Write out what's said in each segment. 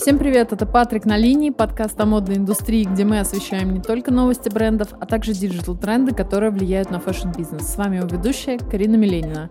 Всем привет, это Патрик на линии, подкаст о модной индустрии, где мы освещаем не только новости брендов, а также диджитал-тренды, которые влияют на фэшн-бизнес. С вами его ведущая Карина Миленина.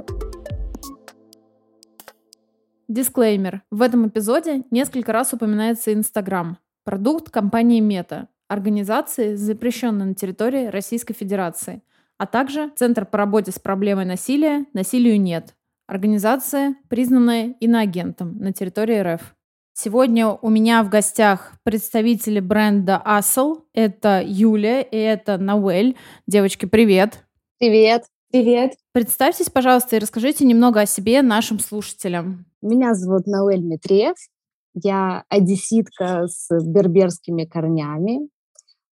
Дисклеймер. В этом эпизоде несколько раз упоминается Инстаграм, продукт компании Мета, организации, запрещенной на территории Российской Федерации, а также Центр по работе с проблемой насилия «Насилию нет», организация, признанная иноагентом на территории РФ. Сегодня у меня в гостях представители бренда Asel. Это Юля и это Науэль. Девочки, привет. Привет. Привет. Представьтесь, пожалуйста, и расскажите немного о себе нашим слушателям. Меня зовут Науэль Митриев. Я одесситка с берберскими корнями.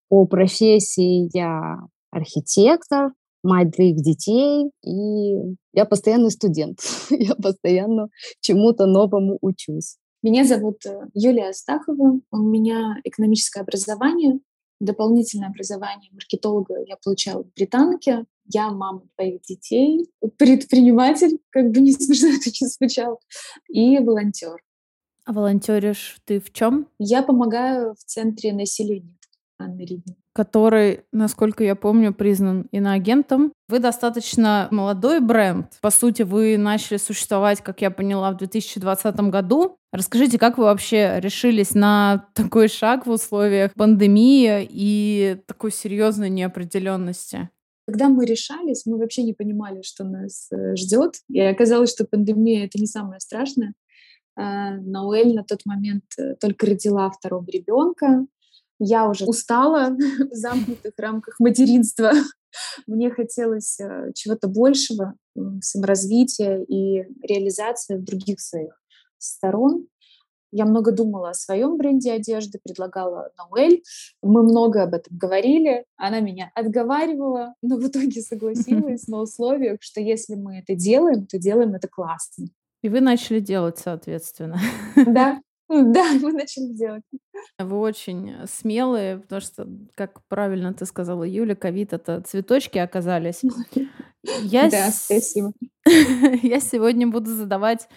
По профессии я архитектор, мать двоих детей, и я постоянный студент. я постоянно чему-то новому учусь. Меня зовут э, Юлия Астахова, у меня экономическое образование, дополнительное образование маркетолога я получала в Британке. Я мама двоих детей, предприниматель, как бы не смешно это очень звучало, и волонтер. А волонтеришь ты в чем? Я помогаю в центре насилия Анны Ридни. Который, насколько я помню, признан иноагентом. Вы достаточно молодой бренд. По сути, вы начали существовать, как я поняла, в 2020 году. Расскажите, как вы вообще решились на такой шаг в условиях пандемии и такой серьезной неопределенности? Когда мы решались, мы вообще не понимали, что нас э, ждет. И оказалось, что пандемия — это не самое страшное. А, Ноэль на тот момент э, только родила второго ребенка, я уже устала в замкнутых рамках материнства. Мне хотелось э, чего-то большего, саморазвития и реализации в других своих сторон. Я много думала о своем бренде одежды, предлагала Ноэль. Мы много об этом говорили. Она меня отговаривала, но в итоге согласилась на условиях, что если мы это делаем, то делаем это классно. И вы начали делать, соответственно. Да, Да, мы начали делать. Вы очень смелые, потому что, как правильно ты сказала, Юля, ковид — это цветочки оказались. Я да, спасибо. Я сегодня буду задавать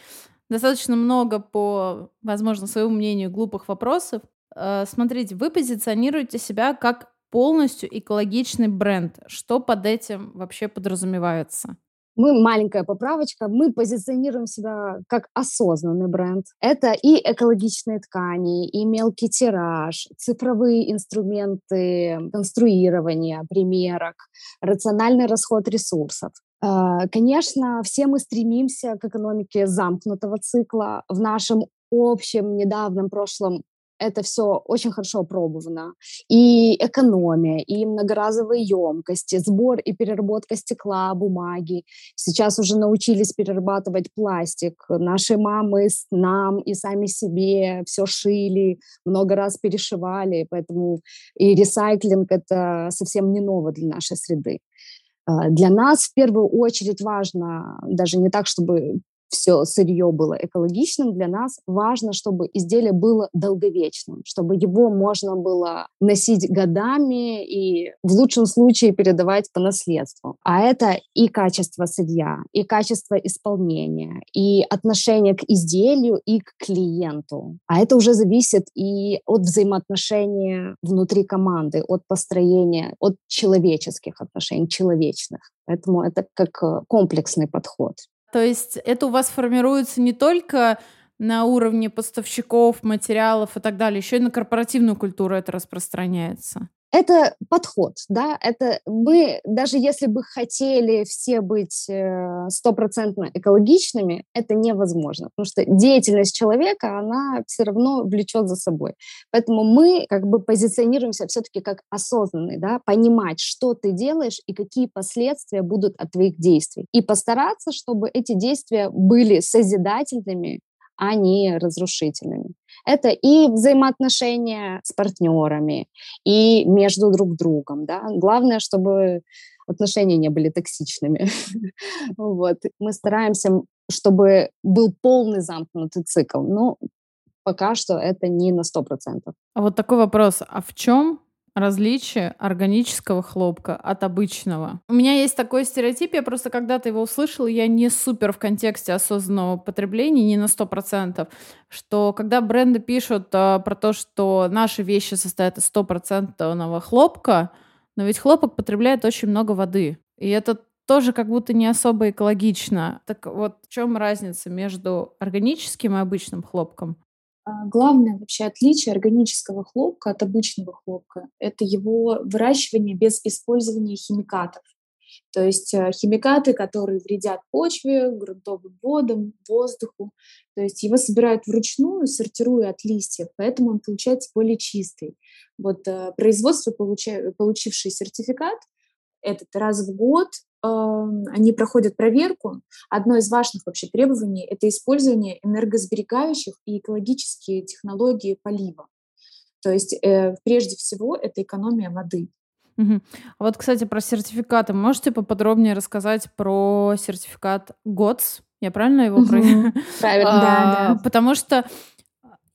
достаточно много по, возможно, своему мнению, глупых вопросов. Э, смотрите, вы позиционируете себя как полностью экологичный бренд. Что под этим вообще подразумевается? Мы маленькая поправочка, мы позиционируем себя как осознанный бренд. Это и экологичные ткани, и мелкий тираж, цифровые инструменты конструирования примерок, рациональный расход ресурсов. А, конечно, все мы стремимся к экономике замкнутого цикла. В нашем общем недавнем прошлом это все очень хорошо опробовано. И экономия, и многоразовые емкости, сбор и переработка стекла, бумаги. Сейчас уже научились перерабатывать пластик. Наши мамы с нам и сами себе все шили, много раз перешивали, поэтому и ресайклинг — это совсем не ново для нашей среды. А, для нас в первую очередь важно даже не так, чтобы все сырье было экологичным, для нас важно, чтобы изделие было долговечным, чтобы его можно было носить годами и в лучшем случае передавать по наследству. А это и качество сырья, и качество исполнения, и отношение к изделию, и к клиенту. А это уже зависит и от взаимоотношения внутри команды, от построения, от человеческих отношений, человечных. Поэтому это как э, комплексный подход. То есть это у вас формируется не только на уровне поставщиков, материалов и так далее, еще и на корпоративную культуру это распространяется это подход, да, это мы, даже если бы хотели все быть э, стопроцентно экологичными, это невозможно, потому что деятельность человека, она все равно влечет за собой. Поэтому мы как бы позиционируемся все-таки как осознанные, да, понимать, что ты делаешь и какие последствия будут от твоих действий. И постараться, чтобы эти действия были созидательными, а не разрушительными. Это и взаимоотношения с партнерами, и между друг другом. Да? Главное, чтобы отношения не были токсичными. вот. Мы стараемся, чтобы был полный замкнутый цикл. Но пока что это не на 100%. А вот такой вопрос. А в чем различие органического хлопка от обычного. У меня есть такой стереотип, я просто когда-то его услышала, я не супер в контексте осознанного потребления, не на 100%, что когда бренды пишут а, про то, что наши вещи состоят из стопроцентного хлопка, но ведь хлопок потребляет очень много воды. И это тоже как будто не особо экологично. Так вот, в чем разница между органическим и обычным хлопком? А, главное вообще отличие органического хлопка от обычного хлопка — это его выращивание без использования химикатов. То есть э, химикаты, которые вредят почве, грунтовым водам, воздуху. То есть его собирают вручную, сортируя от листьев, поэтому он получается более чистый. Вот э, производство, получившее сертификат, этот раз в год они проходят проверку. Одно из важных вообще требований – это использование энергосберегающих и экологические технологии полива. То есть э, прежде всего это экономия воды. Угу. А вот, кстати, про сертификаты. Можете поподробнее рассказать про сертификат ГОЦ? Я правильно его про... Правильно, да, да. Потому что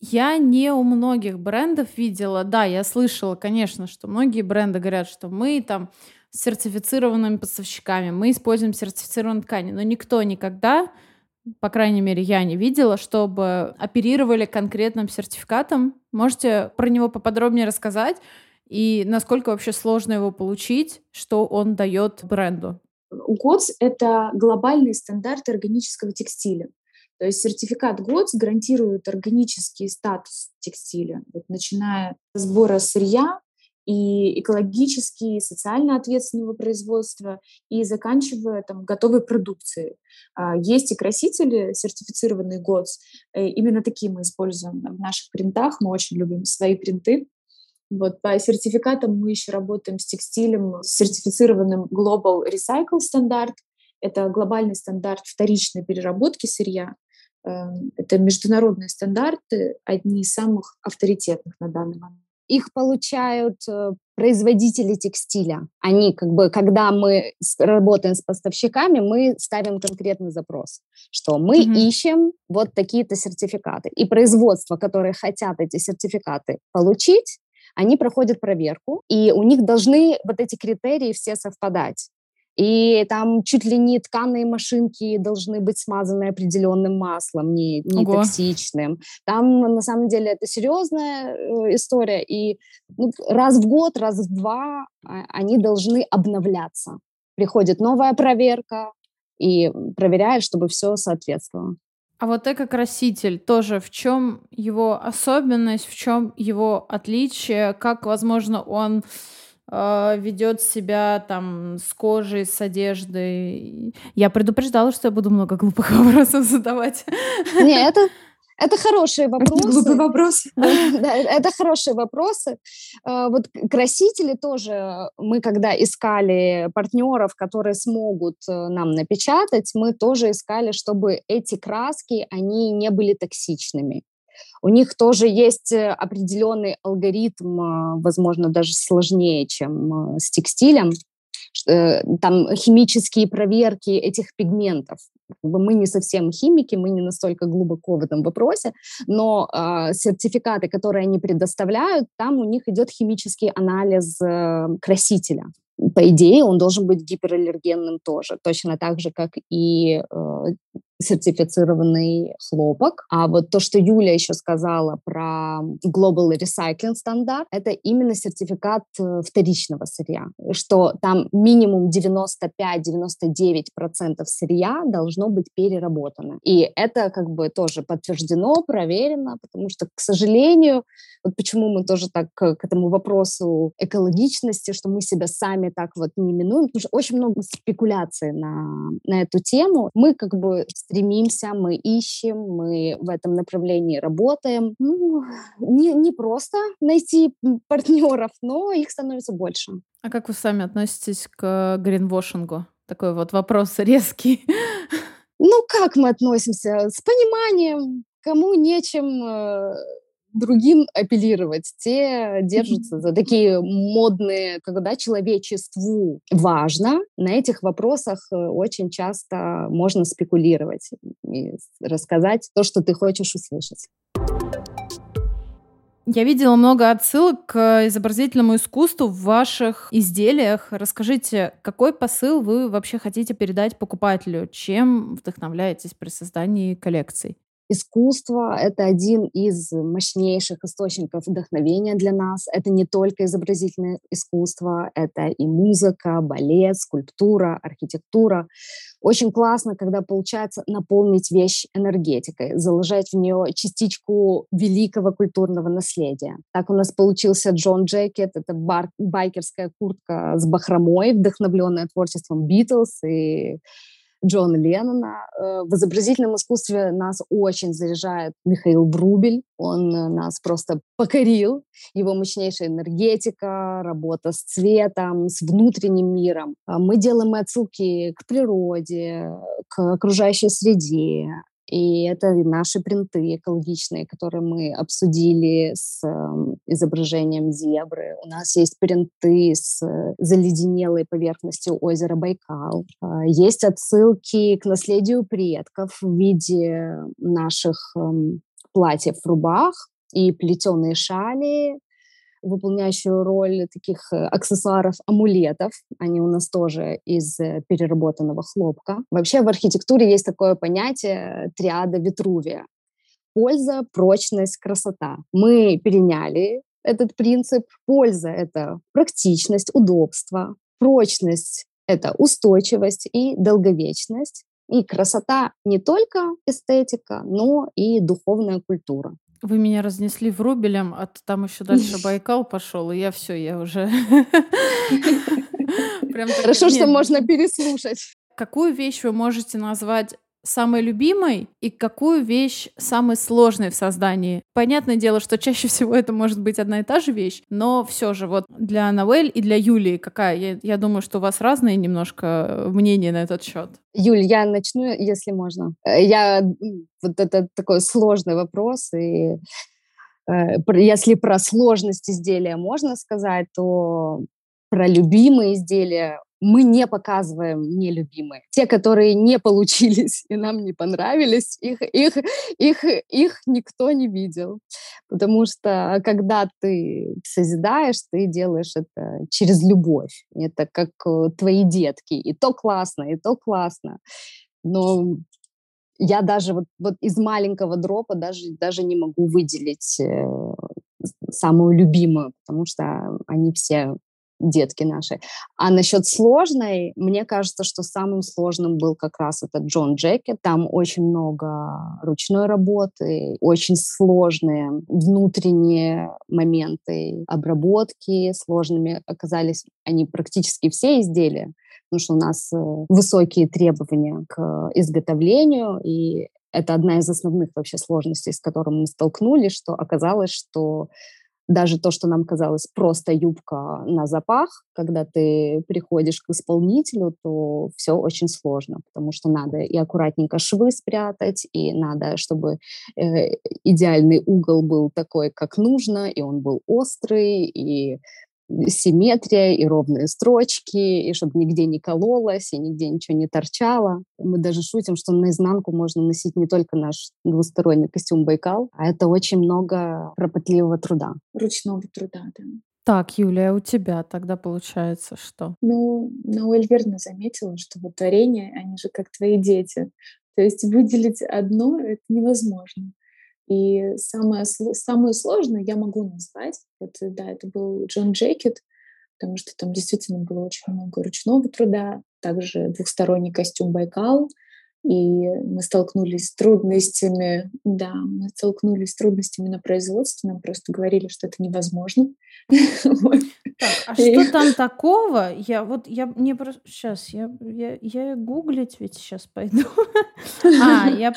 я не у многих брендов видела. Да, я слышала, конечно, что многие бренды говорят, что мы там сертифицированными поставщиками, мы используем сертифицированные ткани, но никто никогда, по крайней мере, я не видела, чтобы оперировали конкретным сертификатом. Можете про него поподробнее рассказать и насколько вообще сложно его получить, что он дает бренду? ГОЦ — это глобальный стандарт органического текстиля. То есть сертификат ГОЦ гарантирует органический статус текстиля, вот, начиная с сбора сырья, и экологически, и социально ответственного производства, и заканчивая там готовой продукцией. А, есть и красители, сертифицированные ГОЦ. Э, именно такие мы используем в наших принтах. Мы очень любим свои принты. Вот по сертификатам мы еще работаем с текстилем, сертифицированным Global Recycle стандарт. Это глобальный стандарт вторичной переработки сырья. Эм, это международные стандарты, одни из самых авторитетных на данный момент их получают э, производители текстиля. Они как бы, когда мы работаем с поставщиками, мы ставим конкретный запрос, что мы mm-hmm. ищем вот такие-то сертификаты. И производства, которые хотят эти сертификаты получить, они проходят проверку, и у них должны вот эти критерии все совпадать. И там чуть ли не тканые машинки должны быть смазаны определенным маслом, не, не токсичным. Там на самом деле это серьезная э, история. И ну, раз в год, раз в два а, они должны обновляться. Приходит новая проверка и проверяет, чтобы все соответствовало. А вот эко-краситель тоже в чем его особенность, в чем его отличие, как, возможно, он ведет себя там с кожей, с одеждой. Я предупреждала, что я буду много глупых вопросов задавать. Не, это, это хорошие вопросы. Глупый вопрос. Да, это хорошие вопросы. А, вот красители тоже, мы когда искали партнеров, которые смогут э, нам напечатать, мы тоже искали, чтобы эти краски, они не были токсичными. У них тоже есть э, определенный алгоритм, а, возможно, даже сложнее, чем а, с текстилем. Э, там химические проверки этих пигментов. Мы не совсем химики, мы не настолько глубоко в этом вопросе, но э, сертификаты, которые они предоставляют, там у них идет химический анализ э, красителя. По идее, он должен быть гипераллергенным тоже, точно так же, как и сертифицированный хлопок. А вот то, что Юля еще сказала про Global Recycling стандарт, это именно сертификат э, вторичного сырья, что там минимум 95-99% сырья должно быть переработано. И это как бы тоже подтверждено, проверено, потому что, к сожалению, вот почему мы тоже так к этому вопросу экологичности, что мы себя сами так вот не минуем, потому что очень много спекуляций на, на эту тему. Мы как бы стремимся, мы ищем, мы в этом направлении работаем. Ну, не, не просто найти партнеров, но их становится больше. А как вы сами относитесь к гринвошингу? Такой вот вопрос резкий. Ну, как мы относимся? С пониманием, кому нечем э, другим апеллировать. Те держатся за такие модные, когда человечеству важно. На этих вопросах э, очень часто можно спекулировать и рассказать то, что ты хочешь услышать. Я видела много отсылок к изобразительному искусству в ваших изделиях. Расскажите, какой посыл вы вообще хотите передать покупателю? Чем вдохновляетесь при создании коллекций? Искусство — это один из мощнейших источников вдохновения для нас. Это не только изобразительное искусство, это и музыка, балет, скульптура, архитектура. Очень классно, когда получается наполнить вещь энергетикой, заложить в нее частичку великого культурного наследия. Так у нас получился Джон Джекет, это бар, байкерская куртка с бахромой, вдохновленная творчеством Битлз и Джона Леннона. Э, в изобразительном искусстве нас очень заряжает Михаил Брубель. Он э, нас просто покорил. Его мощнейшая энергетика, работа с цветом, с внутренним миром. А мы делаем отсылки к природе, к окружающей среде, и это наши принты экологичные, которые мы обсудили с э, изображением зебры. У нас есть принты с заледенелой поверхностью озера Байкал. Э, есть отсылки к наследию предков в виде наших э, платьев, рубах и плетеные шали, выполняющую роль таких э, аксессуаров, амулетов. Они у нас тоже из э, переработанного хлопка. Вообще в архитектуре есть такое понятие триада Витрувия. Польза, прочность, красота. Мы переняли этот принцип. Польза — это практичность, удобство. Прочность — это устойчивость и долговечность. И красота не только эстетика, но и духовная культура. Вы меня разнесли в рубелем, а там еще дальше Байкал пошел, и я все, я уже... Хорошо, что можно переслушать. Какую вещь вы можете назвать самой любимой и какую вещь самой сложной в создании. Понятное дело, что чаще всего это может быть одна и та же вещь, но все же вот для Новель и для Юлии какая? Я, я думаю, что у вас разные немножко мнения на этот счет. Юль, я начну, если можно. Э, я вот это такой сложный вопрос и э, если про сложность изделия можно сказать, то про любимые изделия мы не показываем нелюбимые. Те, которые не получились и нам не понравились, их, их, их, их никто не видел. Потому что когда ты созидаешь, ты делаешь это через любовь. Это как э, твои детки. И то классно, и то классно. Но я даже вот, вот из маленького дропа даже, даже не могу выделить э, самую любимую, потому что они все детки наши. А насчет сложной, мне кажется, что самым сложным был как раз этот Джон Джеки. Там очень много ручной работы, очень сложные внутренние моменты обработки, сложными оказались они практически все изделия, потому что у нас э, высокие требования к изготовлению, и это одна из основных вообще сложностей, с которыми мы столкнулись, что оказалось, что даже то, что нам казалось просто юбка на запах, когда ты приходишь к исполнителю, то все очень сложно, потому что надо и аккуратненько швы спрятать, и надо, чтобы э, идеальный угол был такой, как нужно, и он был острый, и симметрия и ровные строчки, и чтобы нигде не кололось, и нигде ничего не торчало. Мы даже шутим, что наизнанку можно носить не только наш двусторонний костюм Байкал, а это очень много кропотливого труда. Ручного труда, да. Так, Юлия, у тебя тогда получается что? Ну, Науэль верно заметила, что вот творения, они же как твои дети. То есть выделить одно — это невозможно. И самое, самую сложную я могу назвать, вот, да, это был Джон Джекет, потому что там действительно было очень много ручного труда, также двухсторонний костюм Байкал, и мы столкнулись с трудностями, да, мы столкнулись с трудностями на производстве, нам просто говорили, что это невозможно. Так, а что там такого? Я вот, я мне просто... Сейчас, я, я, я гуглить ведь сейчас пойду. А, я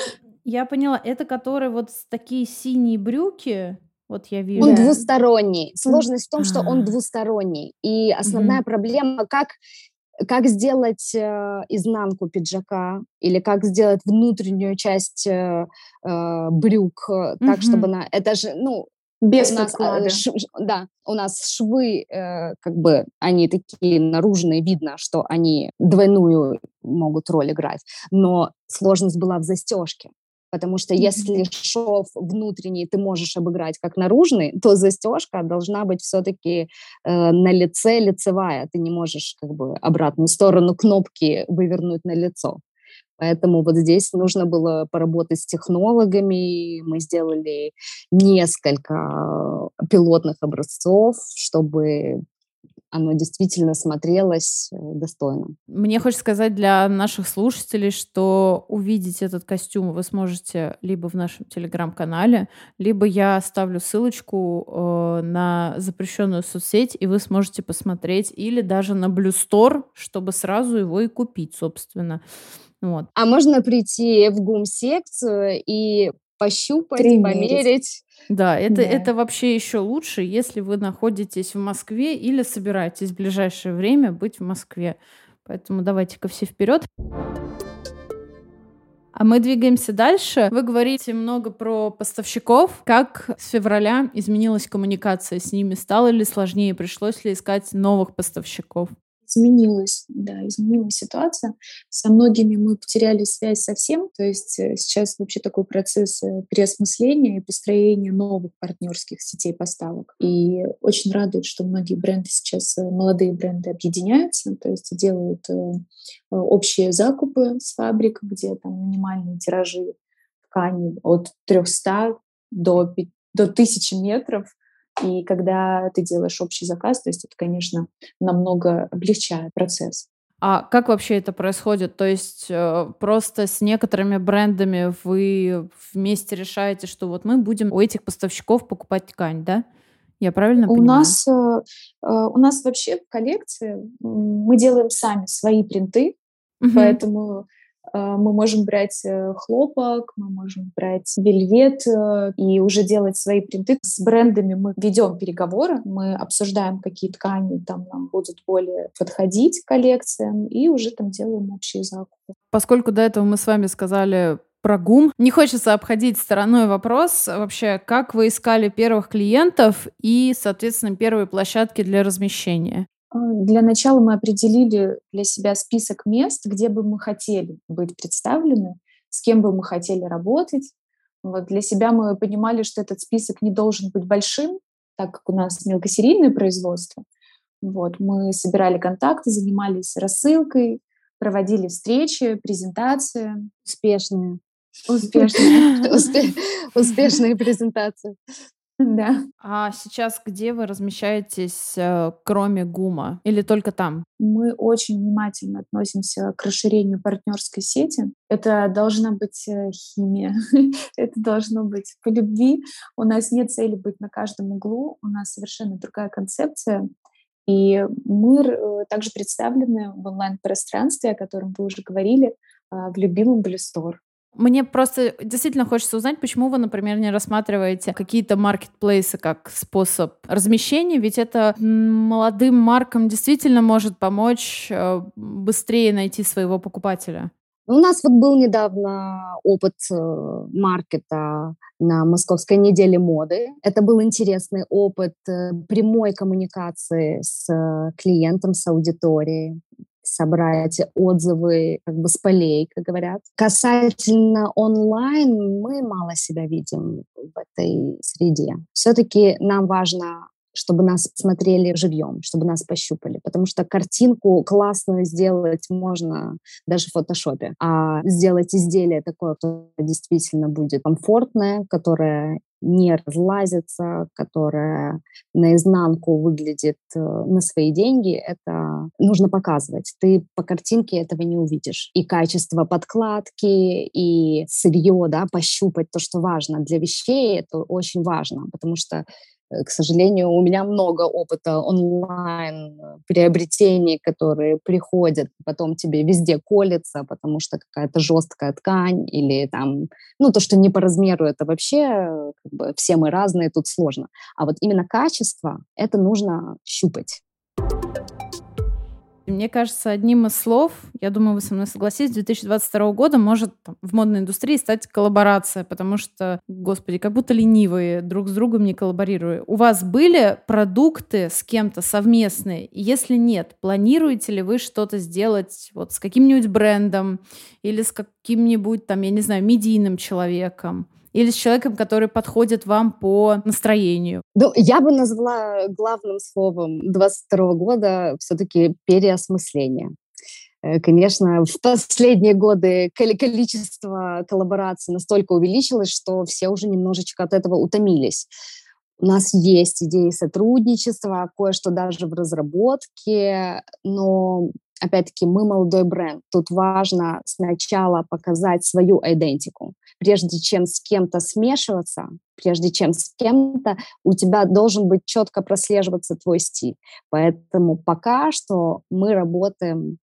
я поняла, это который вот такие синие брюки, вот я вижу. Он двусторонний. Сложность в том, что он а. двусторонний. И основная проблема, как как сделать э, изнанку пиджака или как сделать внутреннюю часть э, э брюк э, так, чтобы на это же ну без у нас, э, ш, да, у нас швы, э, как бы, они такие наружные, видно, что они двойную могут роль играть, но сложность была в застежке. Потому что если шов внутренний ты можешь обыграть как наружный, то застежка должна быть все-таки э, на лице лицевая. Ты не можешь как бы обратную сторону кнопки вывернуть на лицо. Поэтому вот здесь нужно было поработать с технологами. Мы сделали несколько пилотных образцов, чтобы оно действительно смотрелось э, достойно. Мне хочется сказать для наших слушателей, что увидеть этот костюм вы сможете либо в нашем телеграм-канале, либо я оставлю ссылочку э, на запрещенную соцсеть, и вы сможете посмотреть, или даже на Store, чтобы сразу его и купить, собственно. Вот. А можно прийти в ГУМ-секцию и пощупать, Примерить. померить. Да, это, да. это вообще еще лучше, если вы находитесь в Москве или собираетесь в ближайшее время быть в Москве. Поэтому давайте-ка все вперед. А мы двигаемся дальше. Вы говорите много про поставщиков. Как с февраля изменилась коммуникация с ними? Стало ли сложнее? Пришлось ли искать новых поставщиков? Изменилась, да, изменилась ситуация. Со многими мы потеряли связь совсем, то есть э, сейчас вообще такой процесс э, переосмысления и построения новых партнерских сетей поставок. И очень радует, что многие бренды сейчас, э, молодые бренды объединяются, то есть делают общие закупы с фабрик, где там минимальные тиражи ткани от 300 до, до 1000 метров, и когда ты делаешь общий заказ, то есть это, конечно, намного облегчает процесс. А как вообще это происходит? То есть э, просто с некоторыми брендами вы вместе решаете, что вот мы будем у этих поставщиков покупать ткань, да? Я правильно у понимаю? Нас, э, э, у нас вообще в коллекции мы делаем сами свои принты, угу. поэтому мы можем брать э, хлопок, мы можем брать вельвет э, и уже делать свои принты. С брендами мы ведем переговоры, мы обсуждаем, какие ткани там нам будут более подходить к коллекциям, и уже там делаем общие закупы. Поскольку до этого мы с вами сказали про ГУМ. Не хочется обходить стороной вопрос вообще, как вы искали первых клиентов и, соответственно, первые площадки для размещения? А, для начала мы определили для себя список мест, где бы мы хотели быть представлены, с кем бы мы хотели работать. Вот для себя мы понимали, что этот список не должен быть большим, так как у нас мелкосерийное производство. Вот, мы собирали контакты, занимались рассылкой, проводили встречи, презентации. Успешные. Успешные. Успешные презентации. Да. А сейчас где вы размещаетесь, э, кроме ГУМа? Или только там? Мы очень внимательно относимся к расширению партнерской сети. Это должна быть э, химия, это должно быть по любви. У нас нет цели быть на каждом углу, у нас совершенно другая концепция. И мы э, также представлены в онлайн-пространстве, о котором вы уже говорили, в любимом Блюстор. Мне просто действительно хочется узнать, почему вы, например, не рассматриваете какие-то маркетплейсы как способ размещения, ведь это молодым маркам действительно может помочь э, быстрее найти своего покупателя. У нас вот был недавно опыт э, маркета на Московской неделе моды. Это был интересный опыт э, прямой коммуникации с клиентом, с аудиторией собрать отзывы как бы с полей, как говорят. Касательно онлайн, мы мало себя видим в этой среде. Все-таки нам важно чтобы нас смотрели живьем, чтобы нас пощупали. Потому что картинку классную сделать можно даже в фотошопе. А сделать изделие такое, которое действительно будет комфортное, которое не разлазится, которая наизнанку выглядит э, на свои деньги, это нужно показывать. Ты по картинке этого не увидишь. И качество подкладки, и сырье, да, пощупать то, что важно для вещей, это очень важно, потому что к сожалению, у меня много опыта онлайн э, приобретений, которые приходят, потом тебе везде колется, потому что какая-то жесткая ткань или там, ну, то, что не по размеру, это вообще э, как бы все мы разные, тут сложно. А вот именно качество, это нужно щупать. Мне кажется, одним из слов, я думаю, вы со мной согласитесь, 2022 года может там, в модной индустрии стать коллаборация, потому что, господи, как будто ленивые друг с другом не коллаборируя. У вас были продукты с кем-то совместные? Если нет, планируете ли вы что-то сделать вот с каким-нибудь брендом или с каким-нибудь там, я не знаю, медийным человеком? Или с человеком, который подходит вам по настроению? Ну, я бы назвала главным словом 22 года все-таки переосмысление. Э, конечно, в последние годы количество коллабораций настолько увеличилось, что все уже немножечко от этого утомились. У нас есть идеи сотрудничества, кое-что даже в разработке, но опять-таки мы молодой бренд. Тут важно сначала показать свою идентику прежде чем с кем-то смешиваться, прежде чем с кем-то, у тебя должен быть четко прослеживаться твой стиль. Поэтому пока что мы работаем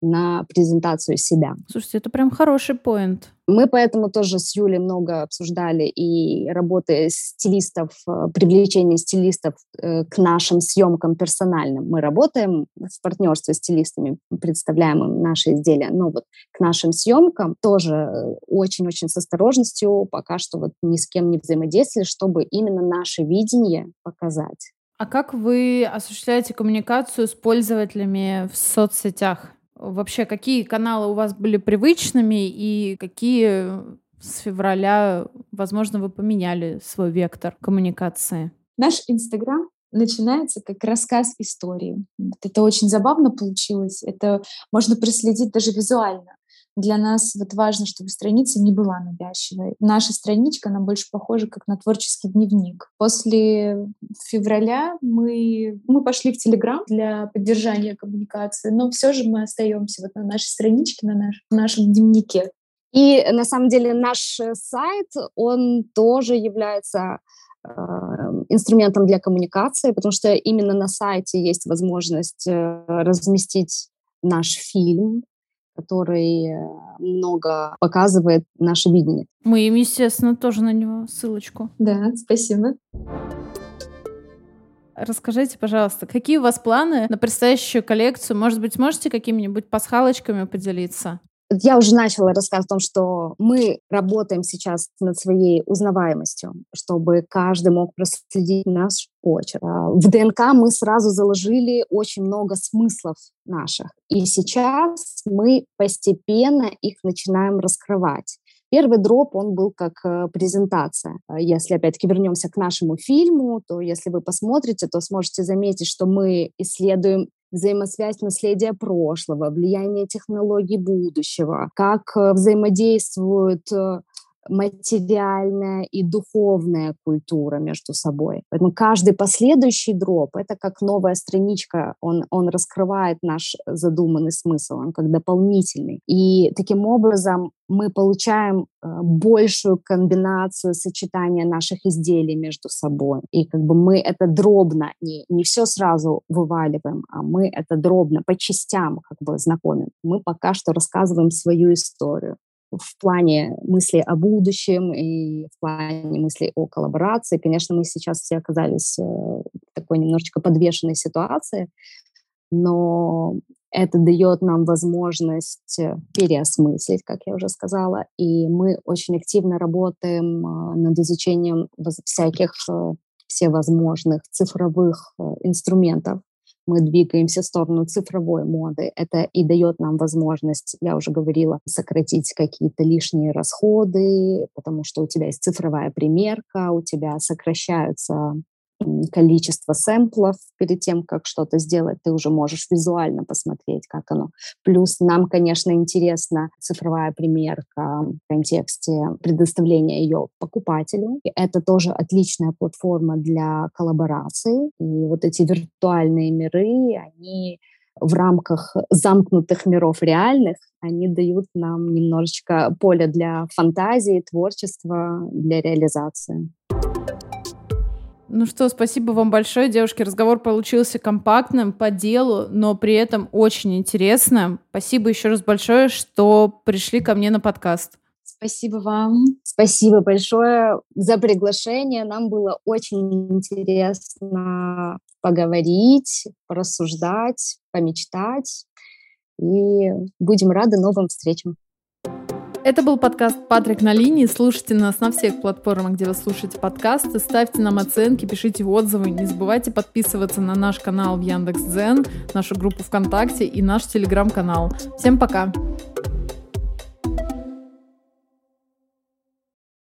на презентацию себя. Слушайте, это прям хороший поинт. Мы поэтому тоже с Юлей много обсуждали и работы стилистов, э, привлечение стилистов э, к нашим съемкам персональным. Мы работаем в партнерстве с стилистами, представляем им наши изделия, но вот к нашим съемкам тоже э, очень-очень с осторожностью пока что вот ни с кем не взаимодействовали, чтобы именно наше видение показать. А как вы осуществляете коммуникацию с пользователями в соцсетях? Вообще, какие каналы у вас были привычными и какие с февраля, возможно, вы поменяли свой вектор коммуникации? Наш Инстаграм начинается как рассказ истории. Это очень забавно получилось. Это можно проследить даже визуально для нас вот важно, чтобы страница не была навязчивой. Наша страничка, она больше похожа как на творческий дневник. После февраля мы, мы пошли в Телеграм для поддержания коммуникации, но все же мы остаемся вот на нашей страничке, на наш, нашем дневнике. И на самом деле наш э, сайт, он тоже является э, инструментом для коммуникации, потому что именно на сайте есть возможность э, разместить наш фильм, который э, много показывает наше видение. Мы им, естественно, тоже на него ссылочку. Да, спасибо. Расскажите, пожалуйста, какие у вас планы на предстоящую коллекцию? Может быть, можете какими-нибудь пасхалочками поделиться? Я уже начала рассказ о том, что мы работаем сейчас над своей узнаваемостью, чтобы каждый мог проследить наш почерк. А, в ДНК мы сразу заложили очень много смыслов наших, и сейчас мы постепенно их начинаем раскрывать. Первый дроп, он был как э, презентация. А если, опять-таки, вернемся к нашему фильму, то если вы посмотрите, то сможете заметить, что мы исследуем взаимосвязь наследия прошлого, влияние технологий будущего, как э, взаимодействуют э, материальная и духовная культура между собой. Поэтому каждый последующий дроп — это как новая страничка, он, он раскрывает наш задуманный смысл, он как дополнительный. И таким образом мы получаем э, большую комбинацию сочетания наших изделий между собой. И как бы мы это дробно, не, не все сразу вываливаем, а мы это дробно, по частям как бы знакомим. Мы пока что рассказываем свою историю в плане мысли о будущем и в плане мысли о коллаборации. Конечно, мы сейчас все оказались э, в такой немножечко подвешенной ситуации, но это дает нам возможность э, переосмыслить, как я уже сказала, и мы очень активно работаем э, над изучением всяких всевозможных цифровых инструментов, мы двигаемся в сторону цифровой моды. Это и дает нам возможность, я уже говорила, сократить какие-то лишние расходы, потому что у тебя есть цифровая примерка, у тебя сокращаются количество сэмплов перед тем, как что-то сделать, ты уже можешь визуально посмотреть, как оно. Плюс нам, конечно, интересна цифровая примерка в контексте предоставления ее покупателю. Это тоже отличная платформа для коллаборации. И вот эти виртуальные миры, они в рамках замкнутых миров реальных, они дают нам немножечко поля для фантазии, творчества, для реализации. Ну что, спасибо вам большое, девушки. Разговор получился компактным, по делу, но при этом очень интересным. Спасибо еще раз большое, что пришли ко мне на подкаст. Спасибо вам. Спасибо большое за приглашение. Нам было очень интересно поговорить, порассуждать, помечтать. И будем рады новым встречам. Это был подкаст «Патрик на линии». Слушайте нас на всех платформах, где вы слушаете подкасты. Ставьте нам оценки, пишите отзывы. Не забывайте подписываться на наш канал в Яндекс.Дзен, нашу группу ВКонтакте и наш Телеграм-канал. Всем пока!